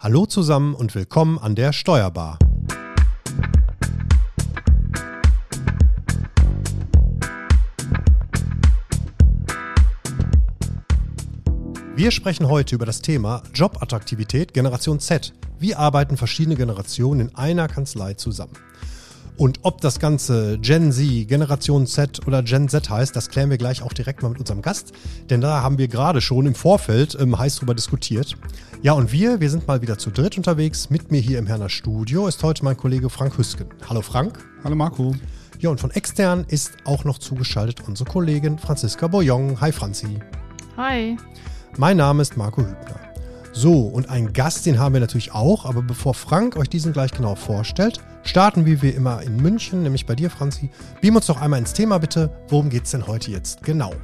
Hallo zusammen und willkommen an der Steuerbar. Wir sprechen heute über das Thema Jobattraktivität Generation Z. Wie arbeiten verschiedene Generationen in einer Kanzlei zusammen? Und ob das Ganze Gen Z, Generation Z oder Gen Z heißt, das klären wir gleich auch direkt mal mit unserem Gast. Denn da haben wir gerade schon im Vorfeld ähm, heiß drüber diskutiert. Ja, und wir, wir sind mal wieder zu dritt unterwegs. Mit mir hier im Herner Studio ist heute mein Kollege Frank Hüsken. Hallo Frank. Hallo Marco. Ja, und von extern ist auch noch zugeschaltet unsere Kollegin Franziska Boyong. Hi Franzi. Hi. Mein Name ist Marco Hübner. So, und einen Gast, den haben wir natürlich auch, aber bevor Frank euch diesen gleich genau vorstellt, starten wie wir immer in München, nämlich bei dir, Franzi. Beam uns doch einmal ins Thema bitte. Worum geht es denn heute jetzt genau?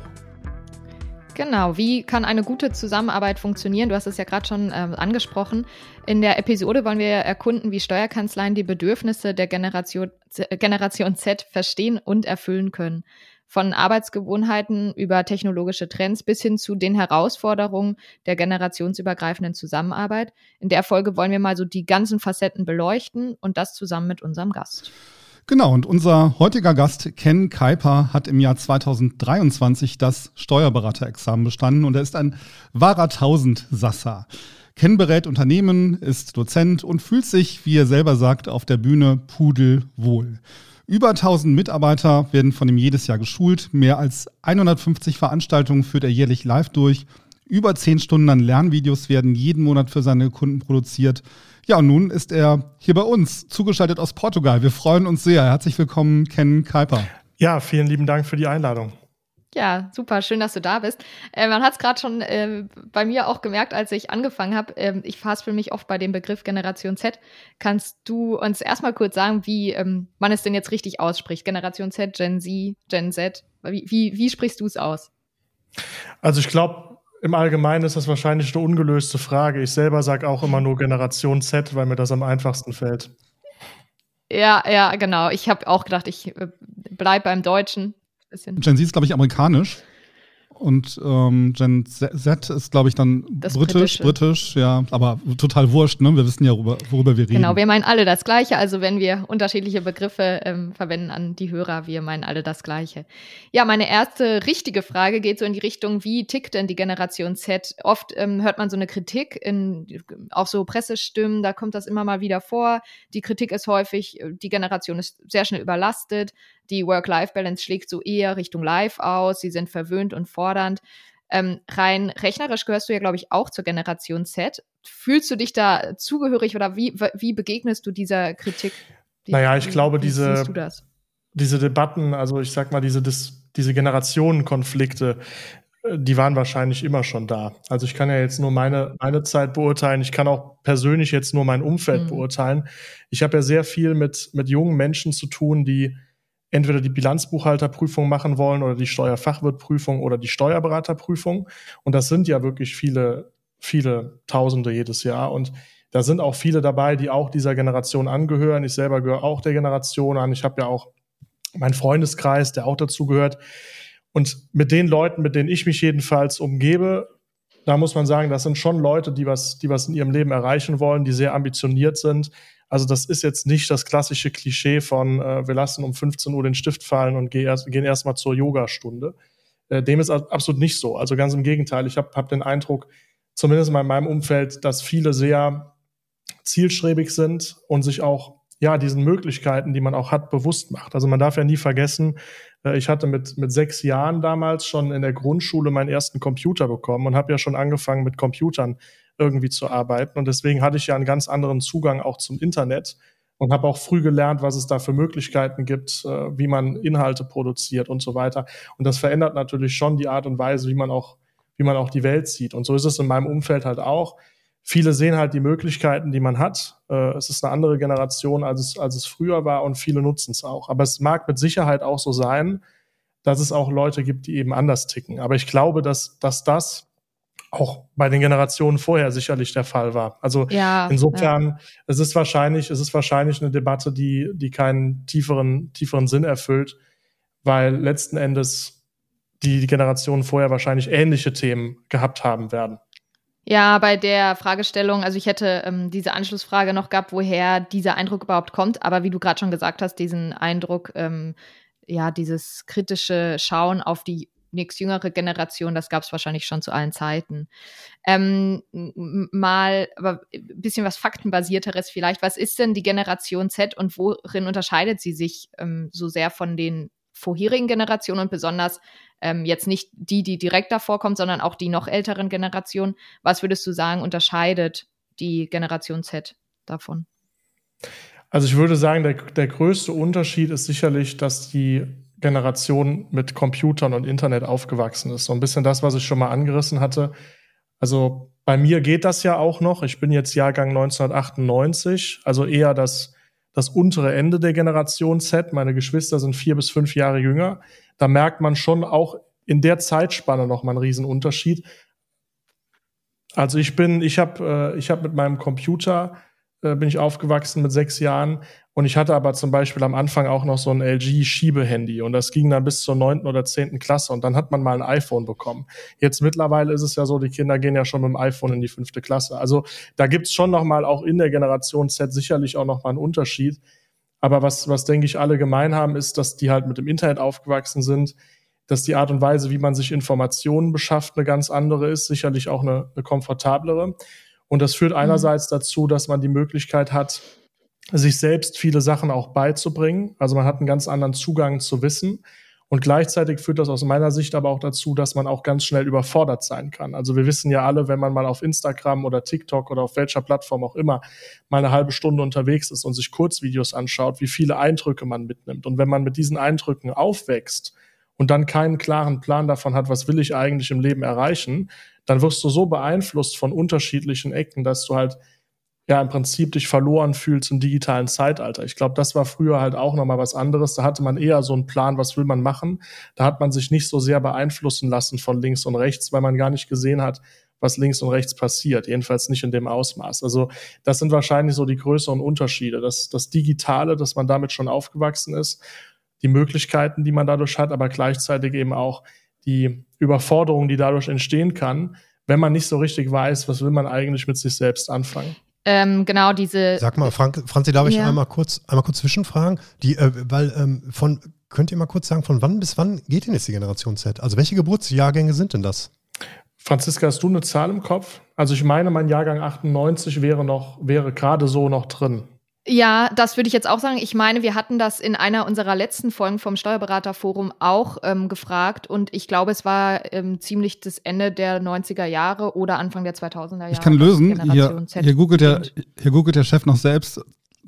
Genau, wie kann eine gute Zusammenarbeit funktionieren? Du hast es ja gerade schon äh, angesprochen. In der Episode wollen wir erkunden, wie Steuerkanzleien die Bedürfnisse der Generation, Generation Z verstehen und erfüllen können von Arbeitsgewohnheiten über technologische Trends bis hin zu den Herausforderungen der generationsübergreifenden Zusammenarbeit. In der Folge wollen wir mal so die ganzen Facetten beleuchten und das zusammen mit unserem Gast. Genau, und unser heutiger Gast, Ken Kuiper, hat im Jahr 2023 das Steuerberaterexamen bestanden und er ist ein wahrer Tausendsasser. Ken berät Unternehmen, ist Dozent und fühlt sich, wie er selber sagt, auf der Bühne pudelwohl. Über 1000 Mitarbeiter werden von ihm jedes Jahr geschult. Mehr als 150 Veranstaltungen führt er jährlich live durch. Über 10 Stunden an Lernvideos werden jeden Monat für seine Kunden produziert. Ja, und nun ist er hier bei uns, zugeschaltet aus Portugal. Wir freuen uns sehr. Herzlich willkommen, Ken Kuiper. Ja, vielen lieben Dank für die Einladung. Ja, super, schön, dass du da bist. Äh, man hat es gerade schon äh, bei mir auch gemerkt, als ich angefangen habe. Äh, ich für mich oft bei dem Begriff Generation Z. Kannst du uns erstmal kurz sagen, wie ähm, man es denn jetzt richtig ausspricht? Generation Z, Gen Z, Gen Z. Wie, wie, wie sprichst du es aus? Also ich glaube, im Allgemeinen ist das wahrscheinlich eine ungelöste Frage. Ich selber sage auch immer nur Generation Z, weil mir das am einfachsten fällt. Ja, ja, genau. Ich habe auch gedacht, ich äh, bleibe beim Deutschen. Gen Z ist, glaube ich, amerikanisch. Und ähm, Gen Z ist, glaube ich, dann das britisch, Britische. britisch, ja, aber total wurscht, ne? Wir wissen ja, worüber, worüber wir reden. Genau, wir meinen alle das Gleiche. Also wenn wir unterschiedliche Begriffe ähm, verwenden an die Hörer, wir meinen alle das Gleiche. Ja, meine erste richtige Frage geht so in die Richtung, wie tickt denn die Generation Z? Oft ähm, hört man so eine Kritik in auch so Pressestimmen, da kommt das immer mal wieder vor. Die Kritik ist häufig, die Generation ist sehr schnell überlastet. Die Work-Life-Balance schlägt so eher Richtung Live aus. Sie sind verwöhnt und fordernd. Ähm, rein rechnerisch gehörst du ja, glaube ich, auch zur Generation Z. Fühlst du dich da zugehörig oder wie, wie begegnest du dieser Kritik? Die, naja, ich glaube, diese, diese Debatten, also ich sag mal, diese, diese Generationenkonflikte, äh, die waren wahrscheinlich immer schon da. Also ich kann ja jetzt nur meine, meine Zeit beurteilen. Ich kann auch persönlich jetzt nur mein Umfeld mhm. beurteilen. Ich habe ja sehr viel mit, mit jungen Menschen zu tun, die entweder die Bilanzbuchhalterprüfung machen wollen oder die Steuerfachwirtprüfung oder die Steuerberaterprüfung. Und das sind ja wirklich viele, viele Tausende jedes Jahr. Und da sind auch viele dabei, die auch dieser Generation angehören. Ich selber gehöre auch der Generation an. Ich habe ja auch meinen Freundeskreis, der auch dazu gehört. Und mit den Leuten, mit denen ich mich jedenfalls umgebe, da muss man sagen, das sind schon Leute, die was, die was in ihrem Leben erreichen wollen, die sehr ambitioniert sind, also das ist jetzt nicht das klassische Klischee von, äh, wir lassen um 15 Uhr den Stift fallen und gehen erst, gehen erstmal zur Yogastunde. Äh, dem ist absolut nicht so. Also ganz im Gegenteil. Ich habe hab den Eindruck, zumindest mal in meinem Umfeld, dass viele sehr zielstrebig sind und sich auch ja diesen Möglichkeiten, die man auch hat, bewusst macht. Also man darf ja nie vergessen, äh, ich hatte mit mit sechs Jahren damals schon in der Grundschule meinen ersten Computer bekommen und habe ja schon angefangen mit Computern irgendwie zu arbeiten. Und deswegen hatte ich ja einen ganz anderen Zugang auch zum Internet und habe auch früh gelernt, was es da für Möglichkeiten gibt, äh, wie man Inhalte produziert und so weiter. Und das verändert natürlich schon die Art und Weise, wie man auch, wie man auch die Welt sieht. Und so ist es in meinem Umfeld halt auch. Viele sehen halt die Möglichkeiten, die man hat. Äh, es ist eine andere Generation, als es, als es früher war und viele nutzen es auch. Aber es mag mit Sicherheit auch so sein, dass es auch Leute gibt, die eben anders ticken. Aber ich glaube, dass, dass das auch bei den Generationen vorher sicherlich der Fall war. Also ja, insofern, ja. es ist wahrscheinlich, es ist wahrscheinlich eine Debatte, die, die keinen tieferen, tieferen Sinn erfüllt, weil letzten Endes die, die Generationen vorher wahrscheinlich ähnliche Themen gehabt haben werden. Ja, bei der Fragestellung, also ich hätte ähm, diese Anschlussfrage noch gehabt, woher dieser Eindruck überhaupt kommt. Aber wie du gerade schon gesagt hast, diesen Eindruck, ähm, ja, dieses kritische Schauen auf die nächst jüngere Generation, das gab es wahrscheinlich schon zu allen Zeiten. Ähm, mal, aber ein bisschen was Faktenbasierteres vielleicht. Was ist denn die Generation Z und worin unterscheidet sie sich ähm, so sehr von den vorherigen Generationen und besonders ähm, jetzt nicht die, die direkt davor kommt, sondern auch die noch älteren Generationen. Was würdest du sagen, unterscheidet die Generation Z davon? Also ich würde sagen, der, der größte Unterschied ist sicherlich, dass die Generation mit Computern und Internet aufgewachsen ist. So ein bisschen das, was ich schon mal angerissen hatte. Also bei mir geht das ja auch noch. Ich bin jetzt Jahrgang 1998, also eher das das untere Ende der Generation Z. Meine Geschwister sind vier bis fünf Jahre jünger. Da merkt man schon auch in der Zeitspanne noch mal einen Riesenunterschied. Also ich bin, ich habe, äh, ich habe mit meinem Computer äh, bin ich aufgewachsen mit sechs Jahren und ich hatte aber zum Beispiel am Anfang auch noch so ein LG-Schiebehandy und das ging dann bis zur neunten oder zehnten Klasse und dann hat man mal ein iPhone bekommen. Jetzt mittlerweile ist es ja so, die Kinder gehen ja schon mit dem iPhone in die fünfte Klasse. Also da gibt's schon noch mal auch in der Generation Z sicherlich auch noch mal einen Unterschied. Aber was, was denke ich alle gemein haben, ist, dass die halt mit dem Internet aufgewachsen sind, dass die Art und Weise, wie man sich Informationen beschafft, eine ganz andere ist, sicherlich auch eine, eine komfortablere. Und das führt mhm. einerseits dazu, dass man die Möglichkeit hat, sich selbst viele Sachen auch beizubringen. Also man hat einen ganz anderen Zugang zu Wissen. Und gleichzeitig führt das aus meiner Sicht aber auch dazu, dass man auch ganz schnell überfordert sein kann. Also wir wissen ja alle, wenn man mal auf Instagram oder TikTok oder auf welcher Plattform auch immer mal eine halbe Stunde unterwegs ist und sich Kurzvideos anschaut, wie viele Eindrücke man mitnimmt. Und wenn man mit diesen Eindrücken aufwächst und dann keinen klaren Plan davon hat, was will ich eigentlich im Leben erreichen, dann wirst du so beeinflusst von unterschiedlichen Ecken, dass du halt ja im Prinzip dich verloren fühlst im digitalen Zeitalter. Ich glaube, das war früher halt auch nochmal was anderes. Da hatte man eher so einen Plan, was will man machen. Da hat man sich nicht so sehr beeinflussen lassen von links und rechts, weil man gar nicht gesehen hat, was links und rechts passiert. Jedenfalls nicht in dem Ausmaß. Also das sind wahrscheinlich so die größeren Unterschiede. Das, das Digitale, dass man damit schon aufgewachsen ist, die Möglichkeiten, die man dadurch hat, aber gleichzeitig eben auch die Überforderung, die dadurch entstehen kann, wenn man nicht so richtig weiß, was will man eigentlich mit sich selbst anfangen. Ähm, genau diese. Sag mal, Frank, Franzi, darf ich ja. einmal kurz, einmal kurz zwischenfragen? Die, äh, weil ähm, von, könnt ihr mal kurz sagen, von wann bis wann geht denn jetzt die Generation Z? Also welche Geburtsjahrgänge sind denn das? Franziska, hast du eine Zahl im Kopf? Also ich meine, mein Jahrgang 98 wäre noch, wäre gerade so noch drin. Ja, das würde ich jetzt auch sagen. Ich meine, wir hatten das in einer unserer letzten Folgen vom Steuerberaterforum auch ähm, gefragt und ich glaube, es war ähm, ziemlich das Ende der 90er Jahre oder Anfang der 2000er Jahre. Ich kann lösen. Hier, hier, googelt der, hier googelt der Chef noch selbst.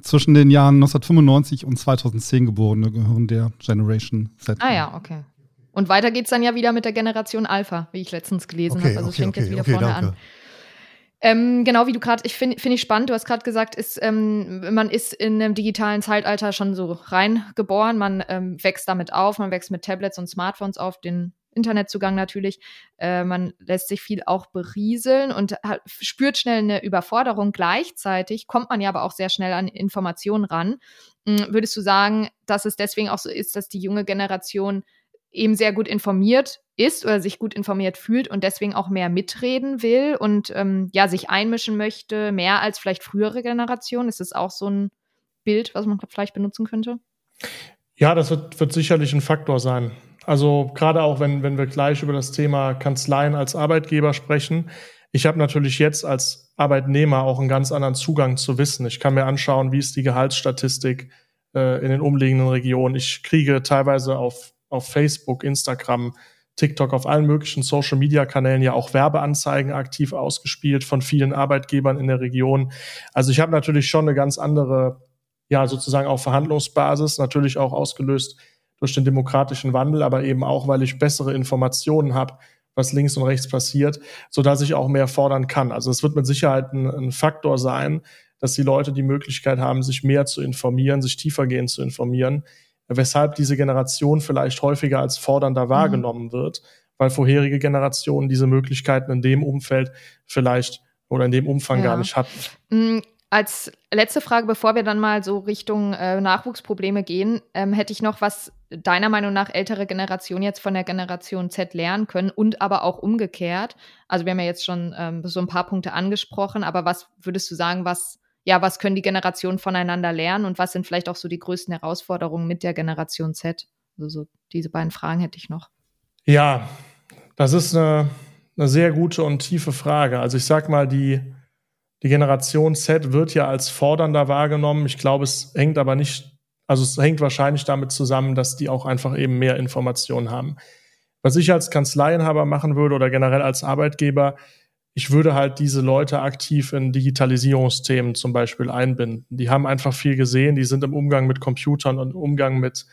Zwischen den Jahren 1995 und 2010 Geborene gehören der Generation Z. Ah ja, okay. Und weiter geht es dann ja wieder mit der Generation Alpha, wie ich letztens gelesen okay, habe. Also okay, es fängt okay, jetzt wieder vorne danke. an. Ähm, genau wie du gerade, ich finde find ich spannend, du hast gerade gesagt, ist, ähm, man ist in einem digitalen Zeitalter schon so reingeboren, man ähm, wächst damit auf, man wächst mit Tablets und Smartphones auf, den Internetzugang natürlich. Äh, man lässt sich viel auch berieseln und hat, spürt schnell eine Überforderung. Gleichzeitig kommt man ja aber auch sehr schnell an Informationen ran. Mhm, würdest du sagen, dass es deswegen auch so ist, dass die junge Generation eben sehr gut informiert ist oder sich gut informiert fühlt und deswegen auch mehr mitreden will und ähm, ja, sich einmischen möchte, mehr als vielleicht frühere Generationen? Ist das auch so ein Bild, was man vielleicht benutzen könnte? Ja, das wird, wird sicherlich ein Faktor sein. Also gerade auch, wenn, wenn wir gleich über das Thema Kanzleien als Arbeitgeber sprechen. Ich habe natürlich jetzt als Arbeitnehmer auch einen ganz anderen Zugang zu Wissen. Ich kann mir anschauen, wie ist die Gehaltsstatistik äh, in den umliegenden Regionen. Ich kriege teilweise auf auf Facebook, Instagram, TikTok, auf allen möglichen Social-Media-Kanälen ja auch Werbeanzeigen aktiv ausgespielt von vielen Arbeitgebern in der Region. Also ich habe natürlich schon eine ganz andere, ja, sozusagen auch Verhandlungsbasis, natürlich auch ausgelöst durch den demokratischen Wandel, aber eben auch, weil ich bessere Informationen habe, was links und rechts passiert, so dass ich auch mehr fordern kann. Also es wird mit Sicherheit ein, ein Faktor sein, dass die Leute die Möglichkeit haben, sich mehr zu informieren, sich tiefergehend zu informieren weshalb diese Generation vielleicht häufiger als fordernder wahrgenommen mhm. wird, weil vorherige Generationen diese Möglichkeiten in dem Umfeld vielleicht oder in dem Umfang ja. gar nicht hatten. Mhm. Als letzte Frage, bevor wir dann mal so Richtung äh, Nachwuchsprobleme gehen, ähm, hätte ich noch was deiner Meinung nach ältere Generationen jetzt von der Generation Z lernen können und aber auch umgekehrt? Also wir haben ja jetzt schon ähm, so ein paar Punkte angesprochen, aber was würdest du sagen, was ja, was können die Generationen voneinander lernen und was sind vielleicht auch so die größten Herausforderungen mit der Generation Z? Also so diese beiden Fragen hätte ich noch. Ja, das ist eine, eine sehr gute und tiefe Frage. Also ich sag mal, die, die Generation Z wird ja als fordernder wahrgenommen. Ich glaube, es hängt aber nicht, also es hängt wahrscheinlich damit zusammen, dass die auch einfach eben mehr Informationen haben. Was ich als Kanzleienhaber machen würde oder generell als Arbeitgeber, ich würde halt diese Leute aktiv in Digitalisierungsthemen zum Beispiel einbinden. Die haben einfach viel gesehen, die sind im Umgang mit Computern und im Umgang mit,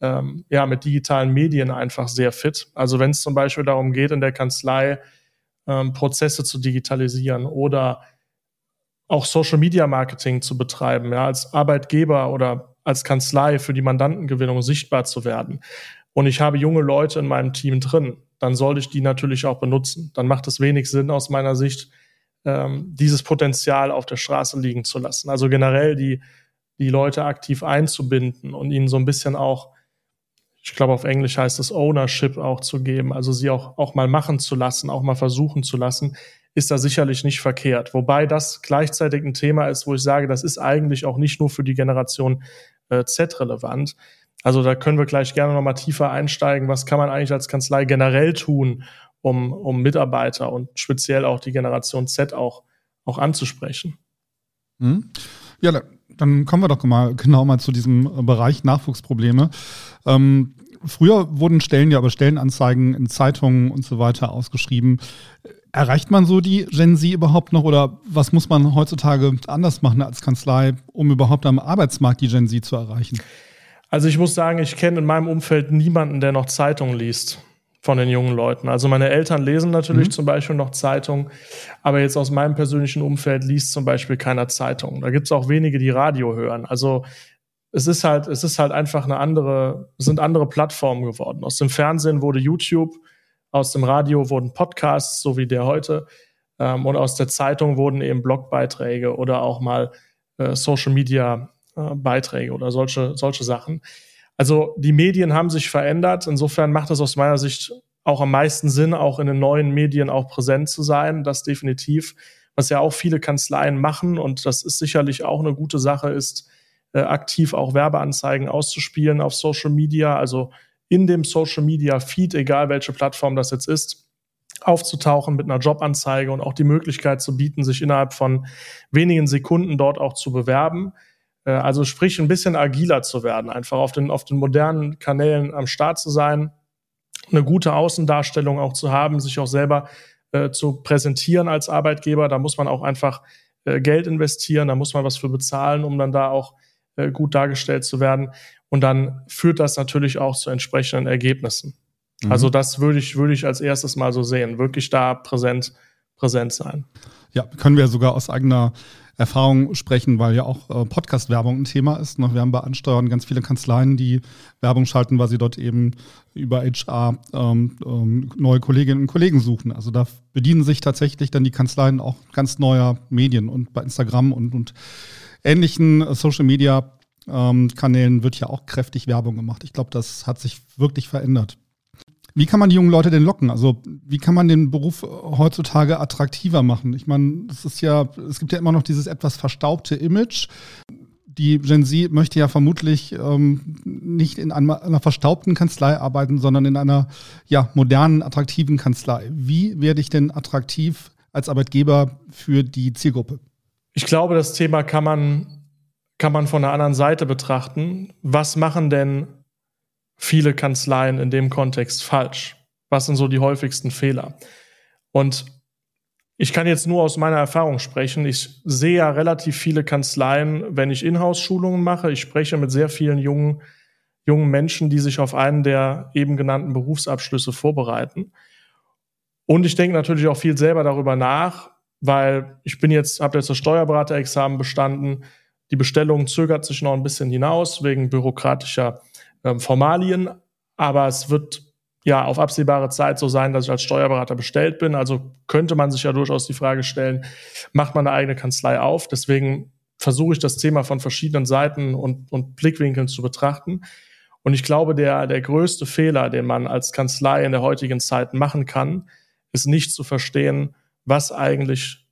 ähm, ja, mit digitalen Medien einfach sehr fit. Also wenn es zum Beispiel darum geht, in der Kanzlei ähm, Prozesse zu digitalisieren oder auch Social Media Marketing zu betreiben, ja, als Arbeitgeber oder als Kanzlei für die Mandantengewinnung sichtbar zu werden. Und ich habe junge Leute in meinem Team drin, dann sollte ich die natürlich auch benutzen. Dann macht es wenig Sinn aus meiner Sicht, ähm, dieses Potenzial auf der Straße liegen zu lassen. Also generell die, die Leute aktiv einzubinden und ihnen so ein bisschen auch, ich glaube auf Englisch heißt es Ownership auch zu geben, also sie auch, auch mal machen zu lassen, auch mal versuchen zu lassen, ist da sicherlich nicht verkehrt. Wobei das gleichzeitig ein Thema ist, wo ich sage, das ist eigentlich auch nicht nur für die Generation äh, Z relevant, also da können wir gleich gerne nochmal tiefer einsteigen. Was kann man eigentlich als Kanzlei generell tun, um, um Mitarbeiter und speziell auch die Generation Z auch, auch anzusprechen? Mhm. Ja, dann kommen wir doch mal genau mal zu diesem Bereich Nachwuchsprobleme. Ähm, früher wurden Stellen ja aber Stellenanzeigen in Zeitungen und so weiter ausgeschrieben. Erreicht man so die Gen Z überhaupt noch oder was muss man heutzutage anders machen als Kanzlei, um überhaupt am Arbeitsmarkt die Gen Z zu erreichen? Also ich muss sagen, ich kenne in meinem Umfeld niemanden, der noch Zeitungen liest von den jungen Leuten. Also meine Eltern lesen natürlich mhm. zum Beispiel noch Zeitungen, aber jetzt aus meinem persönlichen Umfeld liest zum Beispiel keiner Zeitung. Da gibt es auch wenige, die Radio hören. Also es ist halt, es ist halt einfach eine andere, es sind andere Plattformen geworden. Aus dem Fernsehen wurde YouTube, aus dem Radio wurden Podcasts, so wie der heute, ähm, und aus der Zeitung wurden eben Blogbeiträge oder auch mal äh, Social Media Beiträge oder solche, solche Sachen. Also die Medien haben sich verändert. Insofern macht es aus meiner Sicht auch am meisten Sinn, auch in den neuen Medien auch präsent zu sein. Das definitiv. Was ja auch viele Kanzleien machen und das ist sicherlich auch eine gute Sache, ist äh, aktiv auch Werbeanzeigen auszuspielen auf Social Media, also in dem Social Media Feed, egal welche Plattform das jetzt ist, aufzutauchen mit einer Jobanzeige und auch die Möglichkeit zu bieten, sich innerhalb von wenigen Sekunden dort auch zu bewerben. Äh, also sprich, ein bisschen agiler zu werden, einfach auf den, auf den modernen Kanälen am Start zu sein, eine gute Außendarstellung auch zu haben, sich auch selber äh, zu präsentieren als Arbeitgeber. Da muss man auch einfach äh, Geld investieren, da muss man was für bezahlen, um dann da auch äh, gut dargestellt zu werden. Und dann führt das natürlich auch zu entsprechenden Ergebnissen. Mhm. Also das würde ich, würde ich als erstes mal so sehen, wirklich da präsent, präsent sein. Ja, können wir sogar aus eigener Erfahrung sprechen, weil ja auch äh, Podcast-Werbung ein Thema ist. Ne? Wir haben bei Ansteuern ganz viele Kanzleien, die Werbung schalten, weil sie dort eben über HR ähm, ähm, neue Kolleginnen und Kollegen suchen. Also da bedienen sich tatsächlich dann die Kanzleien auch ganz neuer Medien und bei Instagram und, und ähnlichen Social Media ähm, Kanälen wird ja auch kräftig Werbung gemacht. Ich glaube, das hat sich wirklich verändert. Wie kann man die jungen Leute denn locken? Also wie kann man den Beruf heutzutage attraktiver machen? Ich meine, es ist ja, es gibt ja immer noch dieses etwas verstaubte Image. Die Gen Z möchte ja vermutlich ähm, nicht in einer, einer verstaubten Kanzlei arbeiten, sondern in einer ja, modernen, attraktiven Kanzlei. Wie werde ich denn attraktiv als Arbeitgeber für die Zielgruppe? Ich glaube, das Thema kann man, kann man von der anderen Seite betrachten. Was machen denn viele Kanzleien in dem Kontext falsch? Was sind so die häufigsten Fehler? Und ich kann jetzt nur aus meiner Erfahrung sprechen. Ich sehe ja relativ viele Kanzleien, wenn ich Inhouse-Schulungen mache. Ich spreche mit sehr vielen jungen, jungen Menschen, die sich auf einen der eben genannten Berufsabschlüsse vorbereiten. Und ich denke natürlich auch viel selber darüber nach, weil ich bin jetzt, habe jetzt das Steuerberaterexamen bestanden. Die Bestellung zögert sich noch ein bisschen hinaus wegen bürokratischer ähm, Formalien, aber es wird ja auf absehbare Zeit so sein, dass ich als Steuerberater bestellt bin. Also könnte man sich ja durchaus die Frage stellen, macht man eine eigene Kanzlei auf? Deswegen versuche ich das Thema von verschiedenen Seiten und, und Blickwinkeln zu betrachten. Und ich glaube, der, der größte Fehler, den man als Kanzlei in der heutigen Zeit machen kann, ist nicht zu verstehen, was eigentlich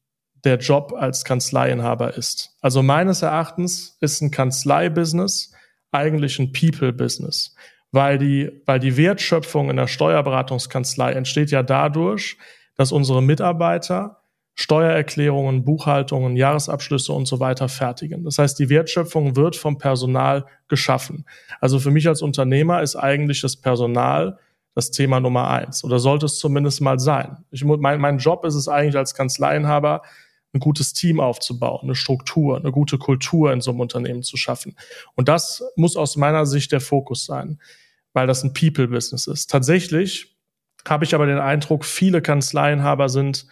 der Job als Kanzleiinhaber ist. Also meines Erachtens ist ein Kanzlei-Business eigentlich ein People-Business, weil die, weil die Wertschöpfung in der Steuerberatungskanzlei entsteht ja dadurch, dass unsere Mitarbeiter Steuererklärungen, Buchhaltungen, Jahresabschlüsse und so weiter fertigen. Das heißt, die Wertschöpfung wird vom Personal geschaffen. Also für mich als Unternehmer ist eigentlich das Personal das Thema Nummer eins oder sollte es zumindest mal sein. Ich, mein, mein Job ist es eigentlich als Kanzleienhaber, ein gutes Team aufzubauen, eine Struktur, eine gute Kultur in so einem Unternehmen zu schaffen. Und das muss aus meiner Sicht der Fokus sein, weil das ein People-Business ist. Tatsächlich habe ich aber den Eindruck, viele Kanzleienhaber sind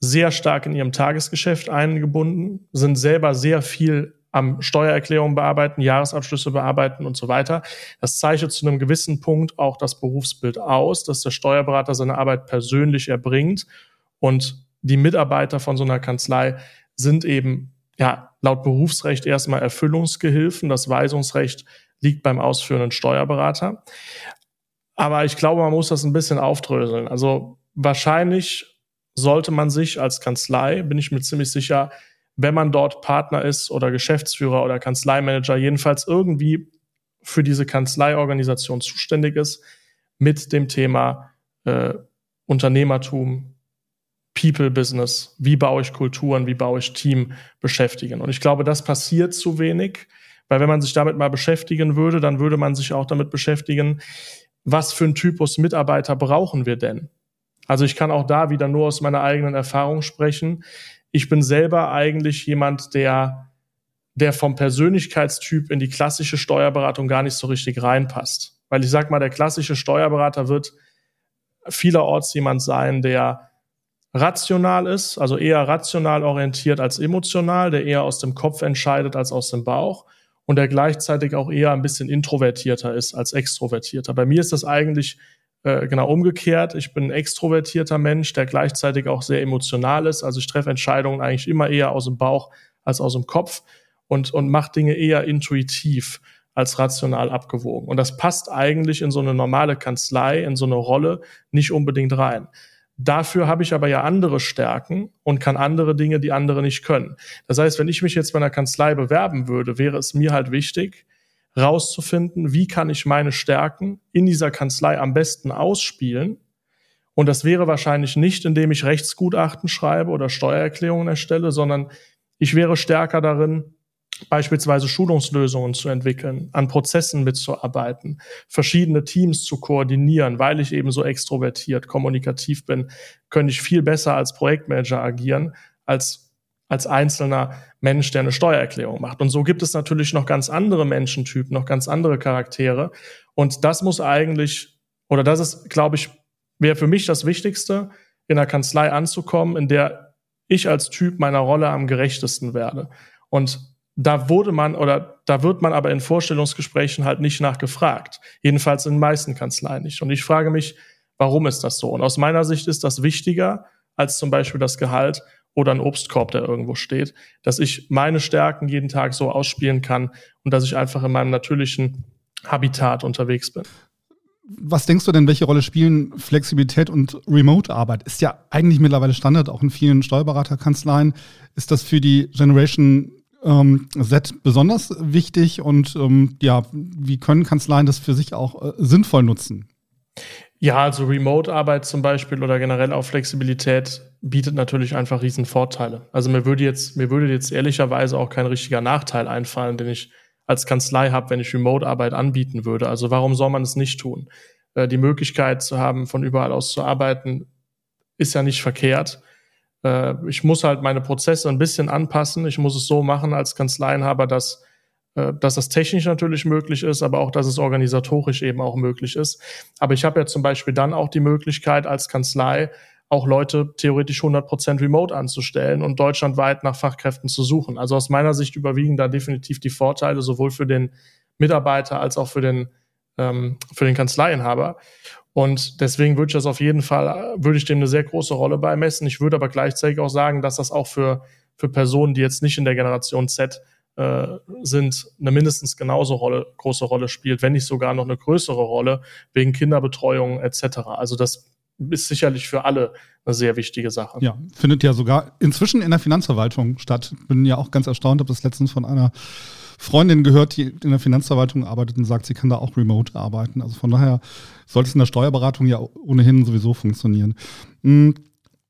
sehr stark in ihrem Tagesgeschäft eingebunden, sind selber sehr viel am Steuererklärungen bearbeiten, Jahresabschlüsse bearbeiten und so weiter. Das zeichnet zu einem gewissen Punkt auch das Berufsbild aus, dass der Steuerberater seine Arbeit persönlich erbringt und die Mitarbeiter von so einer Kanzlei sind eben ja laut Berufsrecht erstmal Erfüllungsgehilfen. Das Weisungsrecht liegt beim ausführenden Steuerberater. Aber ich glaube, man muss das ein bisschen aufdröseln. Also wahrscheinlich sollte man sich als Kanzlei, bin ich mir ziemlich sicher, wenn man dort Partner ist oder Geschäftsführer oder Kanzleimanager, jedenfalls irgendwie für diese Kanzleiorganisation zuständig ist, mit dem Thema äh, Unternehmertum, People-Business, wie baue ich Kulturen, wie baue ich Team beschäftigen. Und ich glaube, das passiert zu wenig, weil wenn man sich damit mal beschäftigen würde, dann würde man sich auch damit beschäftigen, was für ein Typus Mitarbeiter brauchen wir denn? Also ich kann auch da wieder nur aus meiner eigenen Erfahrung sprechen. Ich bin selber eigentlich jemand, der, der vom Persönlichkeitstyp in die klassische Steuerberatung gar nicht so richtig reinpasst. Weil ich sag mal, der klassische Steuerberater wird vielerorts jemand sein, der rational ist, also eher rational orientiert als emotional, der eher aus dem Kopf entscheidet als aus dem Bauch und der gleichzeitig auch eher ein bisschen introvertierter ist als extrovertierter. Bei mir ist das eigentlich äh, genau umgekehrt. Ich bin ein extrovertierter Mensch, der gleichzeitig auch sehr emotional ist. Also ich treffe Entscheidungen eigentlich immer eher aus dem Bauch als aus dem Kopf und, und mache Dinge eher intuitiv als rational abgewogen. Und das passt eigentlich in so eine normale Kanzlei, in so eine Rolle nicht unbedingt rein. Dafür habe ich aber ja andere Stärken und kann andere Dinge, die andere nicht können. Das heißt, wenn ich mich jetzt bei einer Kanzlei bewerben würde, wäre es mir halt wichtig, rauszufinden, wie kann ich meine Stärken in dieser Kanzlei am besten ausspielen. Und das wäre wahrscheinlich nicht, indem ich Rechtsgutachten schreibe oder Steuererklärungen erstelle, sondern ich wäre stärker darin, beispielsweise Schulungslösungen zu entwickeln, an Prozessen mitzuarbeiten, verschiedene Teams zu koordinieren, weil ich eben so extrovertiert, kommunikativ bin, könnte ich viel besser als Projektmanager agieren, als als einzelner Mensch, der eine Steuererklärung macht. Und so gibt es natürlich noch ganz andere Menschentypen, noch ganz andere Charaktere. Und das muss eigentlich, oder das ist, glaube ich, wäre für mich das Wichtigste, in einer Kanzlei anzukommen, in der ich als Typ meiner Rolle am gerechtesten werde. Und da wurde man oder da wird man aber in Vorstellungsgesprächen halt nicht nachgefragt. Jedenfalls in den meisten Kanzleien nicht. Und ich frage mich, warum ist das so? Und aus meiner Sicht ist das wichtiger als zum Beispiel das Gehalt oder ein Obstkorb, der irgendwo steht, dass ich meine Stärken jeden Tag so ausspielen kann und dass ich einfach in meinem natürlichen Habitat unterwegs bin. Was denkst du denn, welche Rolle spielen Flexibilität und Remote-Arbeit? Ist ja eigentlich mittlerweile Standard, auch in vielen Steuerberaterkanzleien. Ist das für die Generation ähm, Z besonders wichtig und ähm, ja, wie können Kanzleien das für sich auch äh, sinnvoll nutzen? Ja, also Remote-Arbeit zum Beispiel oder generell auch Flexibilität bietet natürlich einfach riesen Vorteile. Also mir würde jetzt, mir würde jetzt ehrlicherweise auch kein richtiger Nachteil einfallen, den ich als Kanzlei habe, wenn ich Remote-Arbeit anbieten würde. Also warum soll man es nicht tun? Äh, die Möglichkeit zu haben, von überall aus zu arbeiten, ist ja nicht verkehrt. Äh, ich muss halt meine Prozesse ein bisschen anpassen. Ich muss es so machen als Kanzleienhaber, dass, äh, dass das technisch natürlich möglich ist, aber auch, dass es organisatorisch eben auch möglich ist. Aber ich habe ja zum Beispiel dann auch die Möglichkeit als Kanzlei, auch Leute theoretisch 100% remote anzustellen und deutschlandweit nach Fachkräften zu suchen. Also aus meiner Sicht überwiegen da definitiv die Vorteile sowohl für den Mitarbeiter als auch für den, ähm, für den Kanzleiinhaber. Und deswegen würde ich das auf jeden Fall, würde ich dem eine sehr große Rolle beimessen. Ich würde aber gleichzeitig auch sagen, dass das auch für, für Personen, die jetzt nicht in der Generation Z äh, sind, eine mindestens genauso Rolle, große Rolle spielt, wenn nicht sogar noch eine größere Rolle, wegen Kinderbetreuung etc. Also das ist sicherlich für alle eine sehr wichtige Sache. Ja, findet ja sogar inzwischen in der Finanzverwaltung statt. Bin ja auch ganz erstaunt, habe das letztens von einer Freundin gehört, die in der Finanzverwaltung arbeitet und sagt, sie kann da auch remote arbeiten. Also von daher sollte es in der Steuerberatung ja ohnehin sowieso funktionieren. Hm,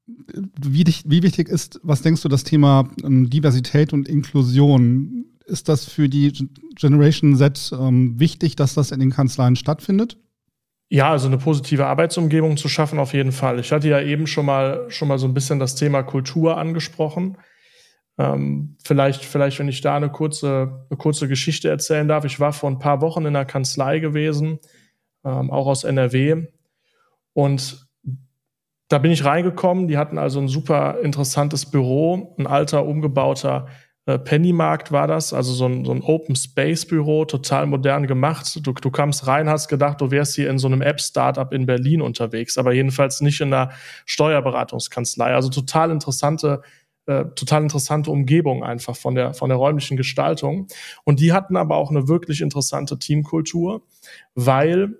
wie, wie wichtig ist, was denkst du, das Thema ähm, Diversität und Inklusion? Ist das für die Generation Z ähm, wichtig, dass das in den Kanzleien stattfindet? Ja, also eine positive Arbeitsumgebung zu schaffen auf jeden Fall. Ich hatte ja eben schon mal schon mal so ein bisschen das Thema Kultur angesprochen. Ähm, vielleicht, vielleicht, wenn ich da eine kurze, eine kurze Geschichte erzählen darf. Ich war vor ein paar Wochen in der Kanzlei gewesen, ähm, auch aus NRW. Und da bin ich reingekommen. Die hatten also ein super interessantes Büro, ein alter, umgebauter äh, Pennymarkt war das, also so ein, so ein Open Space Büro, total modern gemacht. Du, du kamst rein, hast gedacht, du wärst hier in so einem App-Startup in Berlin unterwegs, aber jedenfalls nicht in einer Steuerberatungskanzlei. Also total interessante, äh, total interessante Umgebung einfach von der, von der räumlichen Gestaltung. Und die hatten aber auch eine wirklich interessante Teamkultur, weil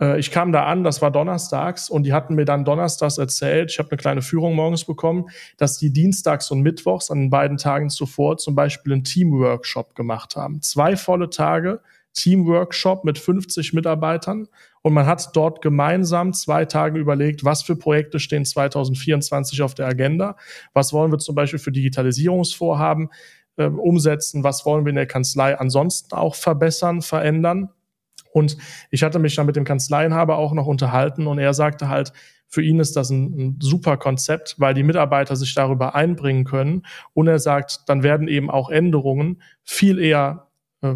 äh, ich kam da an, das war donnerstags und die hatten mir dann donnerstags erzählt, ich habe eine kleine Führung morgens bekommen, dass die dienstags und mittwochs an den beiden Tagen zuvor zum Beispiel einen Teamworkshop gemacht haben. Zwei volle Tage Teamworkshop mit 50 Mitarbeitern und man hat dort gemeinsam zwei Tage überlegt, was für Projekte stehen 2024 auf der Agenda, was wollen wir zum Beispiel für Digitalisierungsvorhaben äh, umsetzen, was wollen wir in der Kanzlei ansonsten auch verbessern, verändern und ich hatte mich dann mit dem Kanzleienhaber auch noch unterhalten und er sagte halt, für ihn ist das ein, ein, super Konzept, weil die Mitarbeiter sich darüber einbringen können. Und er sagt, dann werden eben auch Änderungen viel eher äh,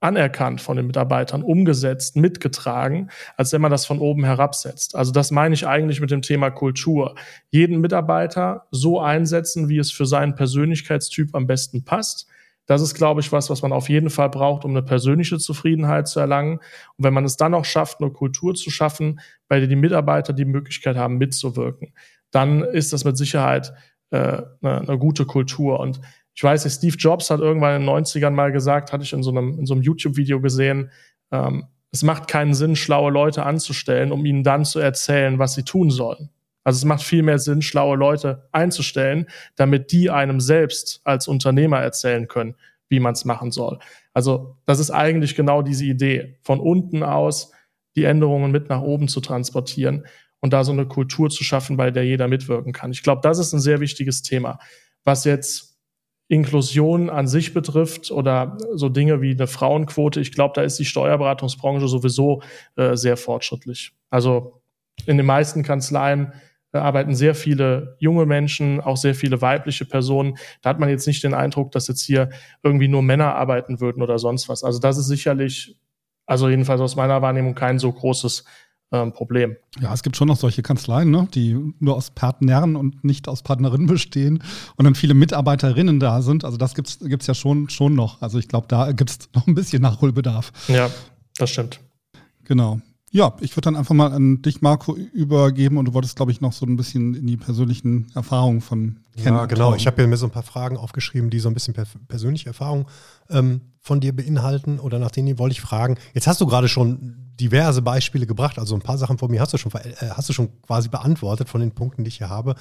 anerkannt von den Mitarbeitern, umgesetzt, mitgetragen, als wenn man das von oben herabsetzt. Also das meine ich eigentlich mit dem Thema Kultur. Jeden Mitarbeiter so einsetzen, wie es für seinen Persönlichkeitstyp am besten passt das ist, glaube ich, was, was man auf jeden Fall braucht, um eine persönliche Zufriedenheit zu erlangen. Und wenn man es dann auch schafft, eine Kultur zu schaffen, bei der die Mitarbeiter die Möglichkeit haben, mitzuwirken, dann ist das mit Sicherheit äh, eine, eine gute Kultur. Und ich weiß, Steve Jobs hat irgendwann in den 90ern mal gesagt, hatte ich in so einem, in so einem YouTube-Video gesehen, ähm, es macht keinen Sinn, schlaue Leute anzustellen, um ihnen dann zu erzählen, was sie tun sollen. Also es macht viel mehr Sinn, schlaue Leute einzustellen, damit die einem selbst als Unternehmer erzählen können, wie man es machen soll. Also das ist eigentlich genau diese Idee, von unten aus die Änderungen mit nach oben zu transportieren und da so eine Kultur zu schaffen, bei der jeder mitwirken kann. Ich glaube, das ist ein sehr wichtiges Thema. Was jetzt Inklusion an sich betrifft oder so Dinge wie eine Frauenquote, ich glaube, da ist die Steuerberatungsbranche sowieso äh, sehr fortschrittlich. Also in den meisten Kanzleien da arbeiten sehr viele junge Menschen, auch sehr viele weibliche Personen. Da hat man jetzt nicht den Eindruck, dass jetzt hier irgendwie nur Männer arbeiten würden oder sonst was. Also das ist sicherlich, also jedenfalls aus meiner Wahrnehmung, kein so großes ähm, Problem. Ja, es gibt schon noch solche Kanzleien, ne, die nur aus Partnern und nicht aus Partnerinnen bestehen und dann viele Mitarbeiterinnen da sind. Also das gibt es ja schon, schon noch. Also ich glaube, da gibt es noch ein bisschen Nachholbedarf. Ja, das stimmt. Genau. Ja, ich würde dann einfach mal an dich, Marco, übergeben und du wolltest, glaube ich, noch so ein bisschen in die persönlichen Erfahrungen von Ken. Ja, genau. Ich habe mir so ein paar Fragen aufgeschrieben, die so ein bisschen per persönliche Erfahrungen ähm, von dir beinhalten oder nach denen wollte ich fragen. Jetzt hast du gerade schon diverse Beispiele gebracht, also ein paar Sachen von mir hast du schon, äh, hast du schon quasi beantwortet von den Punkten, die ich hier habe.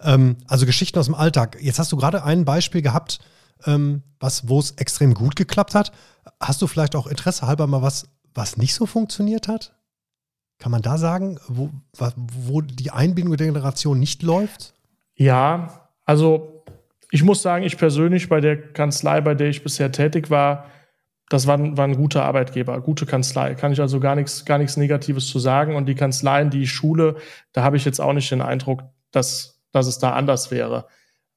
Ähm, also Geschichten aus dem Alltag. Jetzt hast du gerade ein Beispiel gehabt, ähm, was, wo es extrem gut geklappt hat. Hast du vielleicht auch Interesse halber mal was, was nicht so funktioniert hat? Kann man da sagen, wo, wo die Einbindung der Generation nicht läuft? Ja, also ich muss sagen, ich persönlich bei der Kanzlei, bei der ich bisher tätig war, das war, war ein guter Arbeitgeber, gute Kanzlei. Kann ich also gar nichts, gar nichts Negatives zu sagen. Und die Kanzleien, die ich schule, da habe ich jetzt auch nicht den Eindruck, dass, dass es da anders wäre.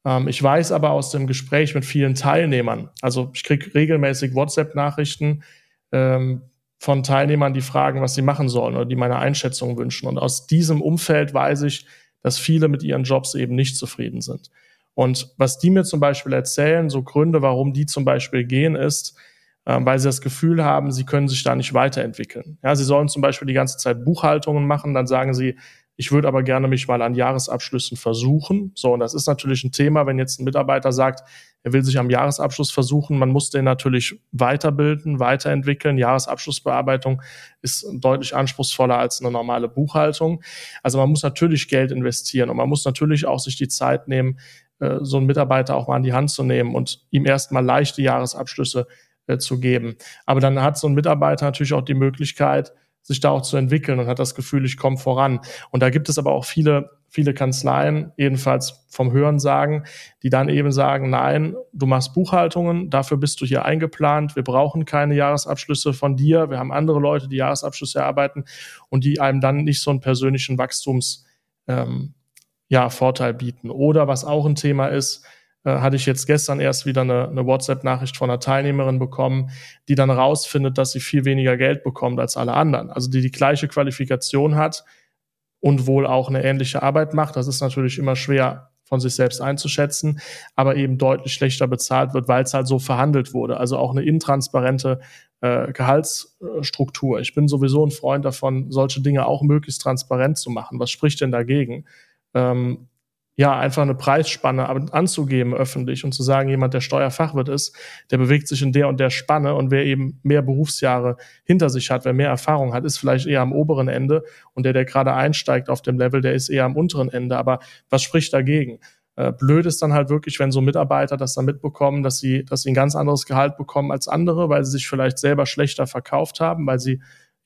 Ähm, ich weiß aber aus dem Gespräch mit vielen Teilnehmern, also ich kriege regelmäßig WhatsApp-Nachrichten, ähm, von Teilnehmern, die fragen, was sie machen sollen oder die meine Einschätzung wünschen. Und aus diesem Umfeld weiß ich, dass viele mit ihren Jobs eben nicht zufrieden sind. Und was die mir zum Beispiel erzählen, so Gründe, warum die zum Beispiel gehen, ist, äh, weil sie das Gefühl haben, sie können sich da nicht weiterentwickeln. Ja, sie sollen zum Beispiel die ganze Zeit Buchhaltungen machen, dann sagen sie, ich würde aber gerne mich mal an Jahresabschlüssen versuchen. So, und das ist natürlich ein Thema, wenn jetzt ein Mitarbeiter sagt, er will sich am Jahresabschluss versuchen. Man muss den natürlich weiterbilden, weiterentwickeln. Jahresabschlussbearbeitung ist deutlich anspruchsvoller als eine normale Buchhaltung. Also man muss natürlich Geld investieren und man muss natürlich auch sich die Zeit nehmen, äh, so einen Mitarbeiter auch mal an die Hand zu nehmen und ihm erstmal leichte Jahresabschlüsse äh, zu geben. Aber dann hat so ein Mitarbeiter natürlich auch die Möglichkeit, sich da auch zu entwickeln und hat das Gefühl, ich komme voran. Und da gibt es aber auch viele, viele Kanzleien, jedenfalls vom Hören sagen, die dann eben sagen, nein, du machst Buchhaltungen, dafür bist du hier eingeplant, wir brauchen keine Jahresabschlüsse von dir, wir haben andere Leute, die Jahresabschlüsse erarbeiten und die einem dann nicht so einen persönlichen Wachstums ähm, ja, Vorteil bieten. Oder was auch ein Thema ist, äh, hatte ich jetzt gestern erst wieder eine, eine WhatsApp-Nachricht von einer Teilnehmerin bekommen, die dann rausfindet, dass sie viel weniger Geld bekommt als alle anderen. Also die die gleiche Qualifikation hat und wohl auch eine ähnliche Arbeit macht. Das ist natürlich immer schwer von sich selbst einzuschätzen, aber eben deutlich schlechter bezahlt wird, weil es halt so verhandelt wurde. Also auch eine intransparente äh, Gehaltsstruktur. Ich bin sowieso ein Freund davon, solche Dinge auch möglichst transparent zu machen. Was spricht denn dagegen? Ähm, ja, einfach eine Preisspanne anzugeben öffentlich und zu sagen, jemand, der Steuerfachwirt ist, der bewegt sich in der und der Spanne und wer eben mehr Berufsjahre hinter sich hat, wer mehr Erfahrung hat, ist vielleicht eher am oberen Ende und der, der gerade einsteigt auf dem Level, der ist eher am unteren Ende. Aber was spricht dagegen? Äh, blöd ist dann halt wirklich, wenn so Mitarbeiter das dann mitbekommen, dass sie, dass sie ein ganz anderes Gehalt bekommen als andere, weil sie sich vielleicht selber schlechter verkauft haben, weil sie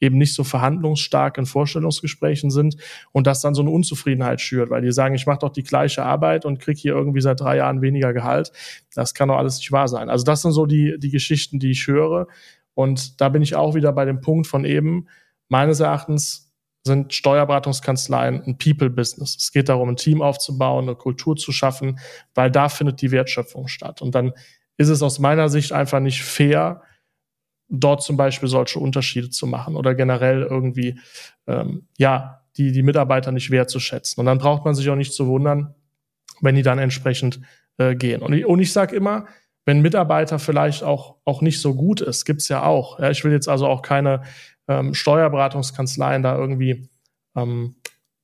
eben nicht so verhandlungsstark in Vorstellungsgesprächen sind und das dann so eine Unzufriedenheit schürt, weil die sagen, ich mache doch die gleiche Arbeit und krieg hier irgendwie seit drei Jahren weniger Gehalt. Das kann doch alles nicht wahr sein. Also das sind so die, die Geschichten, die ich höre. Und da bin ich auch wieder bei dem Punkt von eben, meines Erachtens sind Steuerberatungskanzleien ein People-Business. Es geht darum, ein Team aufzubauen, eine Kultur zu schaffen, weil da findet die Wertschöpfung statt. Und dann ist es aus meiner Sicht einfach nicht fair, dort zum Beispiel solche Unterschiede zu machen oder generell irgendwie, ähm, ja, die, die Mitarbeiter nicht wertzuschätzen. Und dann braucht man sich auch nicht zu wundern, wenn die dann entsprechend äh, gehen. Und ich, und ich sage immer, wenn Mitarbeiter vielleicht auch, auch nicht so gut ist, gibt's ja auch. Ja, ich will jetzt also auch keine ähm, Steuerberatungskanzleien da irgendwie ähm,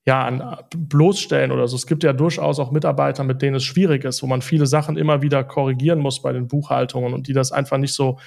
ja, an, bloßstellen oder so. Es gibt ja durchaus auch Mitarbeiter, mit denen es schwierig ist, wo man viele Sachen immer wieder korrigieren muss bei den Buchhaltungen und die das einfach nicht so,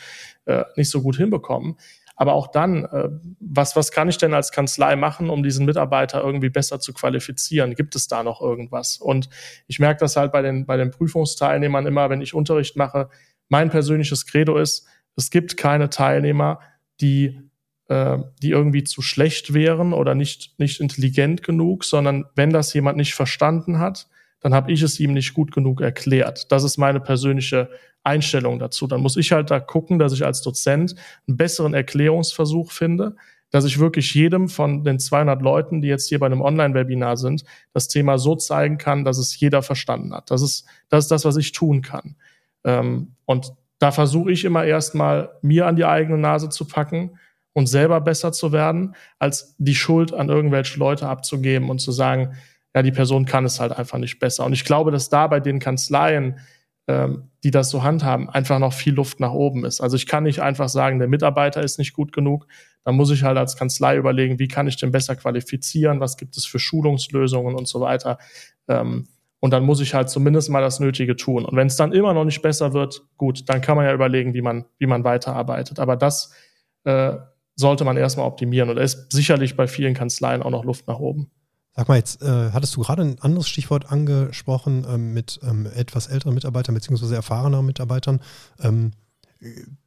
äh, nicht so gut hinbekommen. Aber auch dann, äh, was, was kann ich denn als Kanzlei machen, um diesen Mitarbeiter irgendwie besser zu qualifizieren? Gibt es da noch irgendwas? Und ich merke das halt bei den, bei den Prüfungsteilnehmern immer, wenn ich Unterricht mache. Mein persönliches Credo ist, es gibt keine Teilnehmer, die äh, die irgendwie zu schlecht wären oder nicht, nicht intelligent genug, sondern wenn das jemand nicht verstanden hat, dann habe ich es ihm nicht gut genug erklärt. Das ist meine persönliche Einstellung dazu. Dann muss ich halt da gucken, dass ich als Dozent einen besseren Erklärungsversuch finde, dass ich wirklich jedem von den 200 Leuten, die jetzt hier bei einem Online-Webinar sind, das Thema so zeigen kann, dass es jeder verstanden hat. Das ist das, ist das was ich tun kann. Ähm, und da versuche ich immer erstmal, mir an die eigene Nase zu packen und selber besser zu werden, als die Schuld an irgendwelche Leute abzugeben und zu sagen, ja, die Person kann es halt einfach nicht besser. Und ich glaube, dass da bei den Kanzleien, ähm, die das so handhaben, einfach noch viel Luft nach oben ist. Also ich kann nicht einfach sagen, der Mitarbeiter ist nicht gut genug. Dann muss ich halt als Kanzlei überlegen, wie kann ich den besser qualifizieren, was gibt es für Schulungslösungen und so weiter. Ähm, und dann muss ich halt zumindest mal das Nötige tun. Und wenn es dann immer noch nicht besser wird, gut, dann kann man ja überlegen, wie man, wie man weiterarbeitet. Aber das äh, sollte man erstmal optimieren. Und da ist sicherlich bei vielen Kanzleien auch noch Luft nach oben. Sag mal, jetzt äh, hattest du gerade ein anderes Stichwort angesprochen ähm, mit ähm, etwas älteren Mitarbeitern beziehungsweise erfahreneren Mitarbeitern. Ähm,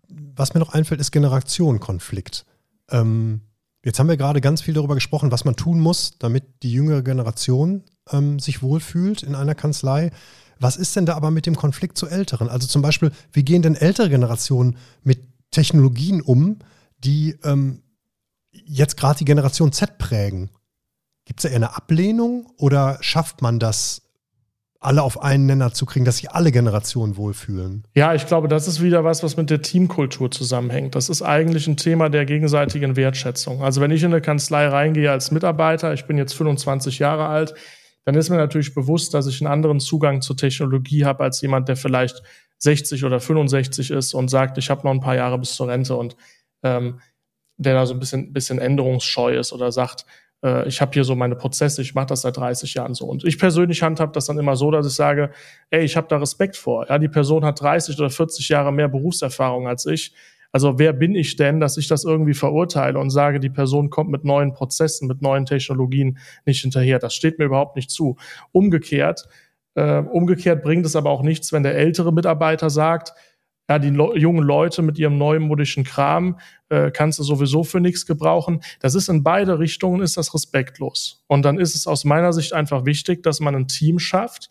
was mir noch einfällt, ist Generationenkonflikt. Ähm, jetzt haben wir gerade ganz viel darüber gesprochen, was man tun muss, damit die jüngere Generation ähm, sich wohlfühlt in einer Kanzlei. Was ist denn da aber mit dem Konflikt zu Älteren? Also zum Beispiel, wie gehen denn ältere Generationen mit Technologien um, die ähm, jetzt gerade die Generation Z prägen? Gibt es da eher eine Ablehnung oder schafft man das, alle auf einen Nenner zu kriegen, dass sich alle Generationen wohlfühlen? Ja, ich glaube, das ist wieder was, was mit der Teamkultur zusammenhängt. Das ist eigentlich ein Thema der gegenseitigen Wertschätzung. Also wenn ich in eine Kanzlei reingehe als Mitarbeiter, ich bin jetzt 25 Jahre alt, dann ist mir natürlich bewusst, dass ich einen anderen Zugang zur Technologie habe als jemand, der vielleicht 60 oder 65 ist und sagt, ich habe noch ein paar Jahre bis zur Rente und ähm, der da so ein bisschen, bisschen änderungsscheu ist oder sagt, äh, ich habe hier so meine Prozesse, ich mache das seit 30 Jahren so. Und ich persönlich handhabe das dann immer so, dass ich sage, ey, ich habe da Respekt vor. Ja, die Person hat 30 oder 40 Jahre mehr Berufserfahrung als ich. Also wer bin ich denn, dass ich das irgendwie verurteile und sage, die Person kommt mit neuen Prozessen, mit neuen Technologien nicht hinterher. Das steht mir überhaupt nicht zu. Umgekehrt, äh, umgekehrt bringt es aber auch nichts, wenn der ältere Mitarbeiter sagt, ja, die Le jungen Leute mit ihrem neumodischen Kram äh, kannst du sowieso für nichts gebrauchen. Das ist in beide Richtungen ist das respektlos. Und dann ist es aus meiner Sicht einfach wichtig, dass man ein Team schafft,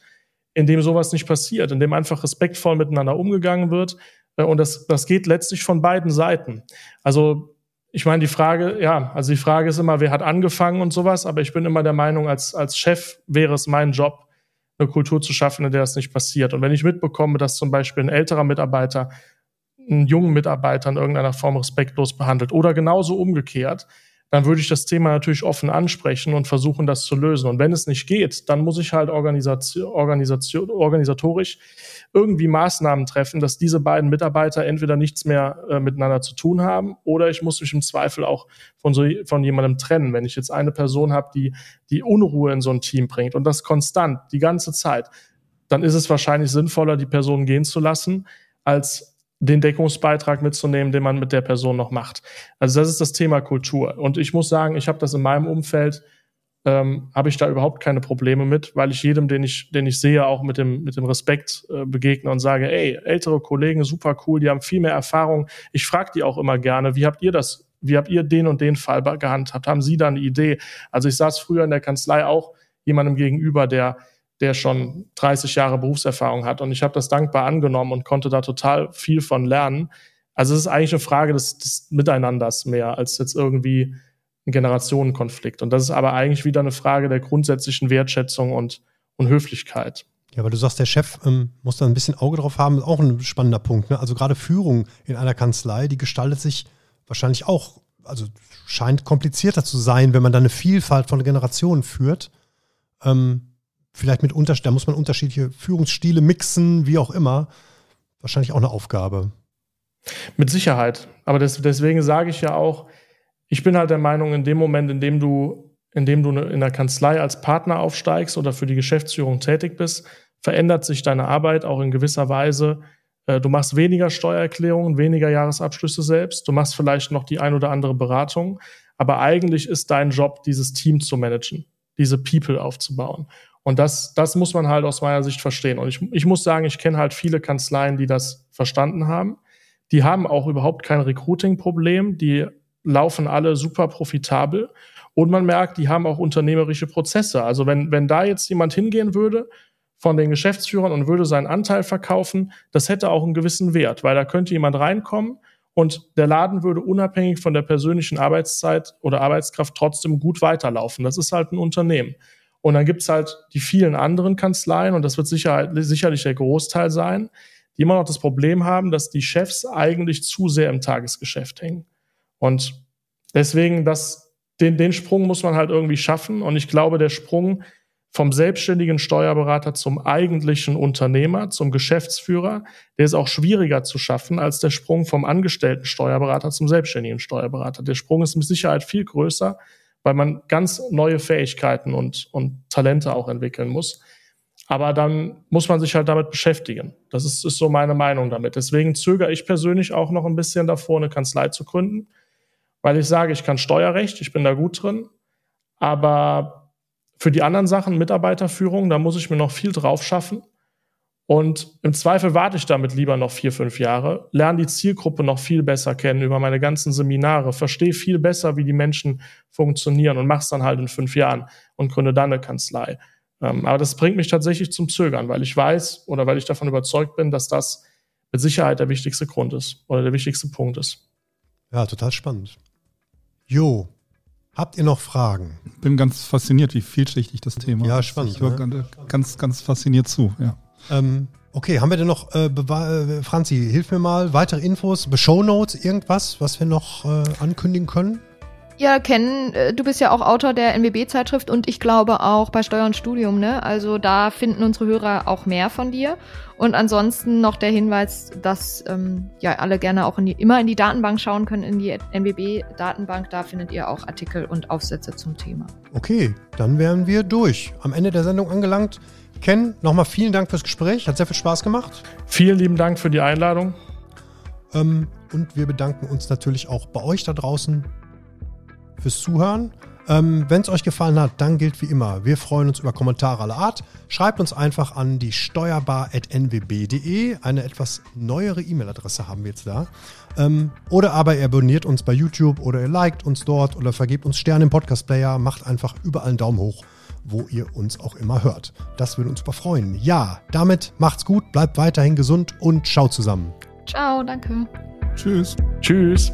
in dem sowas nicht passiert, in dem einfach respektvoll miteinander umgegangen wird. Äh, und das, das geht letztlich von beiden Seiten. Also ich meine, die Frage, ja, also die Frage ist immer, wer hat angefangen und sowas, aber ich bin immer der Meinung, als, als Chef wäre es mein Job, eine Kultur zu schaffen, in der das nicht passiert. Und wenn ich mitbekomme, dass zum Beispiel ein älterer Mitarbeiter einen jungen Mitarbeiter in irgendeiner Form respektlos behandelt oder genauso umgekehrt, dann würde ich das Thema natürlich offen ansprechen und versuchen, das zu lösen. Und wenn es nicht geht, dann muss ich halt organisatorisch irgendwie Maßnahmen treffen, dass diese beiden Mitarbeiter entweder nichts mehr äh, miteinander zu tun haben oder ich muss mich im Zweifel auch von, so, von jemandem trennen. Wenn ich jetzt eine Person habe, die die Unruhe in so ein Team bringt und das konstant die ganze Zeit, dann ist es wahrscheinlich sinnvoller, die Person gehen zu lassen, als den Deckungsbeitrag mitzunehmen, den man mit der Person noch macht. Also das ist das Thema Kultur. Und ich muss sagen, ich habe das in meinem Umfeld, ähm, habe ich da überhaupt keine Probleme mit, weil ich jedem, den ich, den ich sehe, auch mit dem, mit dem Respekt äh, begegne und sage, ey, ältere Kollegen, super cool, die haben viel mehr Erfahrung. Ich frage die auch immer gerne, wie habt ihr das, wie habt ihr den und den Fall gehandhabt? Haben Sie da eine Idee? Also ich saß früher in der Kanzlei auch jemandem gegenüber, der der schon 30 Jahre Berufserfahrung hat. Und ich habe das dankbar angenommen und konnte da total viel von lernen. Also es ist eigentlich eine Frage des, des Miteinanders mehr als jetzt irgendwie ein Generationenkonflikt. Und das ist aber eigentlich wieder eine Frage der grundsätzlichen Wertschätzung und, und Höflichkeit. Ja, aber du sagst, der Chef ähm, muss da ein bisschen Auge drauf haben, ist auch ein spannender Punkt. Ne? Also gerade Führung in einer Kanzlei, die gestaltet sich wahrscheinlich auch, also scheint komplizierter zu sein, wenn man da eine Vielfalt von Generationen führt. Ähm, vielleicht mit Unterschied, da muss man unterschiedliche Führungsstile mixen, wie auch immer. Wahrscheinlich auch eine Aufgabe. Mit Sicherheit. Aber das, deswegen sage ich ja auch, ich bin halt der Meinung, in dem Moment, in dem du, in dem du in der Kanzlei als Partner aufsteigst oder für die Geschäftsführung tätig bist, verändert sich deine Arbeit auch in gewisser Weise. Äh, du machst weniger Steuererklärungen, weniger Jahresabschlüsse selbst. Du machst vielleicht noch die ein oder andere Beratung. Aber eigentlich ist dein Job, dieses Team zu managen, diese People aufzubauen. Und das, das muss man halt aus meiner Sicht verstehen. Und ich, ich muss sagen, ich kenne halt viele Kanzleien, die das verstanden haben. Die haben auch überhaupt kein Recruiting-Problem. Die laufen alle super profitabel. Und man merkt, die haben auch unternehmerische Prozesse. Also wenn, wenn da jetzt jemand hingehen würde von den Geschäftsführern und würde seinen Anteil verkaufen, das hätte auch einen gewissen Wert, weil da könnte jemand reinkommen und der Laden würde unabhängig von der persönlichen Arbeitszeit oder Arbeitskraft trotzdem gut weiterlaufen. Das ist halt ein Unternehmen. Und dann gibt's halt die vielen anderen Kanzleien, und das wird sicher, sicherlich der Großteil sein, die immer noch das Problem haben, dass die Chefs eigentlich zu sehr im Tagesgeschäft hängen. Und deswegen, das, den, den Sprung muss man halt irgendwie schaffen. Und ich glaube, der Sprung vom selbstständigen Steuerberater zum eigentlichen Unternehmer, zum Geschäftsführer, der ist auch schwieriger zu schaffen als der Sprung vom angestellten Steuerberater zum selbstständigen Steuerberater. Der Sprung ist mit Sicherheit viel größer, weil man ganz neue Fähigkeiten und, und Talente auch entwickeln muss. Aber dann muss man sich halt damit beschäftigen. Das ist, ist so meine Meinung damit. Deswegen zögere ich persönlich auch noch ein bisschen davor, eine Kanzlei zu gründen, weil ich sage, ich kann Steuerrecht, ich bin da gut drin, aber für die anderen Sachen, Mitarbeiterführung, da muss ich mir noch viel drauf schaffen. Und im Zweifel warte ich damit lieber noch vier, fünf Jahre, lerne die Zielgruppe noch viel besser kennen über meine ganzen Seminare, verstehe viel besser, wie die Menschen funktionieren und mach's dann halt in fünf Jahren und gründe dann eine Kanzlei. Ähm, aber das bringt mich tatsächlich zum Zögern, weil ich weiß oder weil ich davon überzeugt bin, dass das mit Sicherheit der wichtigste Grund ist oder der wichtigste Punkt ist. Ja, total spannend. Jo, habt ihr noch Fragen? Bin ganz fasziniert, wie vielschichtig das Thema ist. Ja, spannend. Ich höre ne? ganz, ganz fasziniert zu, ja. Ähm, okay, haben wir denn noch, äh, äh, Franzi, hilf mir mal, weitere Infos, Show Notes, irgendwas, was wir noch äh, ankündigen können? Ja, Ken, äh, du bist ja auch Autor der NWB-Zeitschrift und ich glaube auch bei Steuer und Studium, ne? Also da finden unsere Hörer auch mehr von dir. Und ansonsten noch der Hinweis, dass ähm, ja alle gerne auch in die, immer in die Datenbank schauen können, in die NWB-Datenbank. Da findet ihr auch Artikel und Aufsätze zum Thema. Okay, dann wären wir durch. Am Ende der Sendung angelangt. Ken, nochmal vielen Dank fürs Gespräch. Hat sehr viel Spaß gemacht. Vielen lieben Dank für die Einladung. Ähm, und wir bedanken uns natürlich auch bei euch da draußen fürs Zuhören. Ähm, Wenn es euch gefallen hat, dann gilt wie immer, wir freuen uns über Kommentare aller Art. Schreibt uns einfach an die steuerbar.nwb.de. Eine etwas neuere E-Mail-Adresse haben wir jetzt da. Ähm, oder aber ihr abonniert uns bei YouTube oder ihr liked uns dort oder vergebt uns Sterne im Podcast-Player. Macht einfach überall einen Daumen hoch, wo ihr uns auch immer hört. Das würde uns super freuen. Ja, damit macht's gut, bleibt weiterhin gesund und ciao zusammen. Ciao, danke. Tschüss. Tschüss.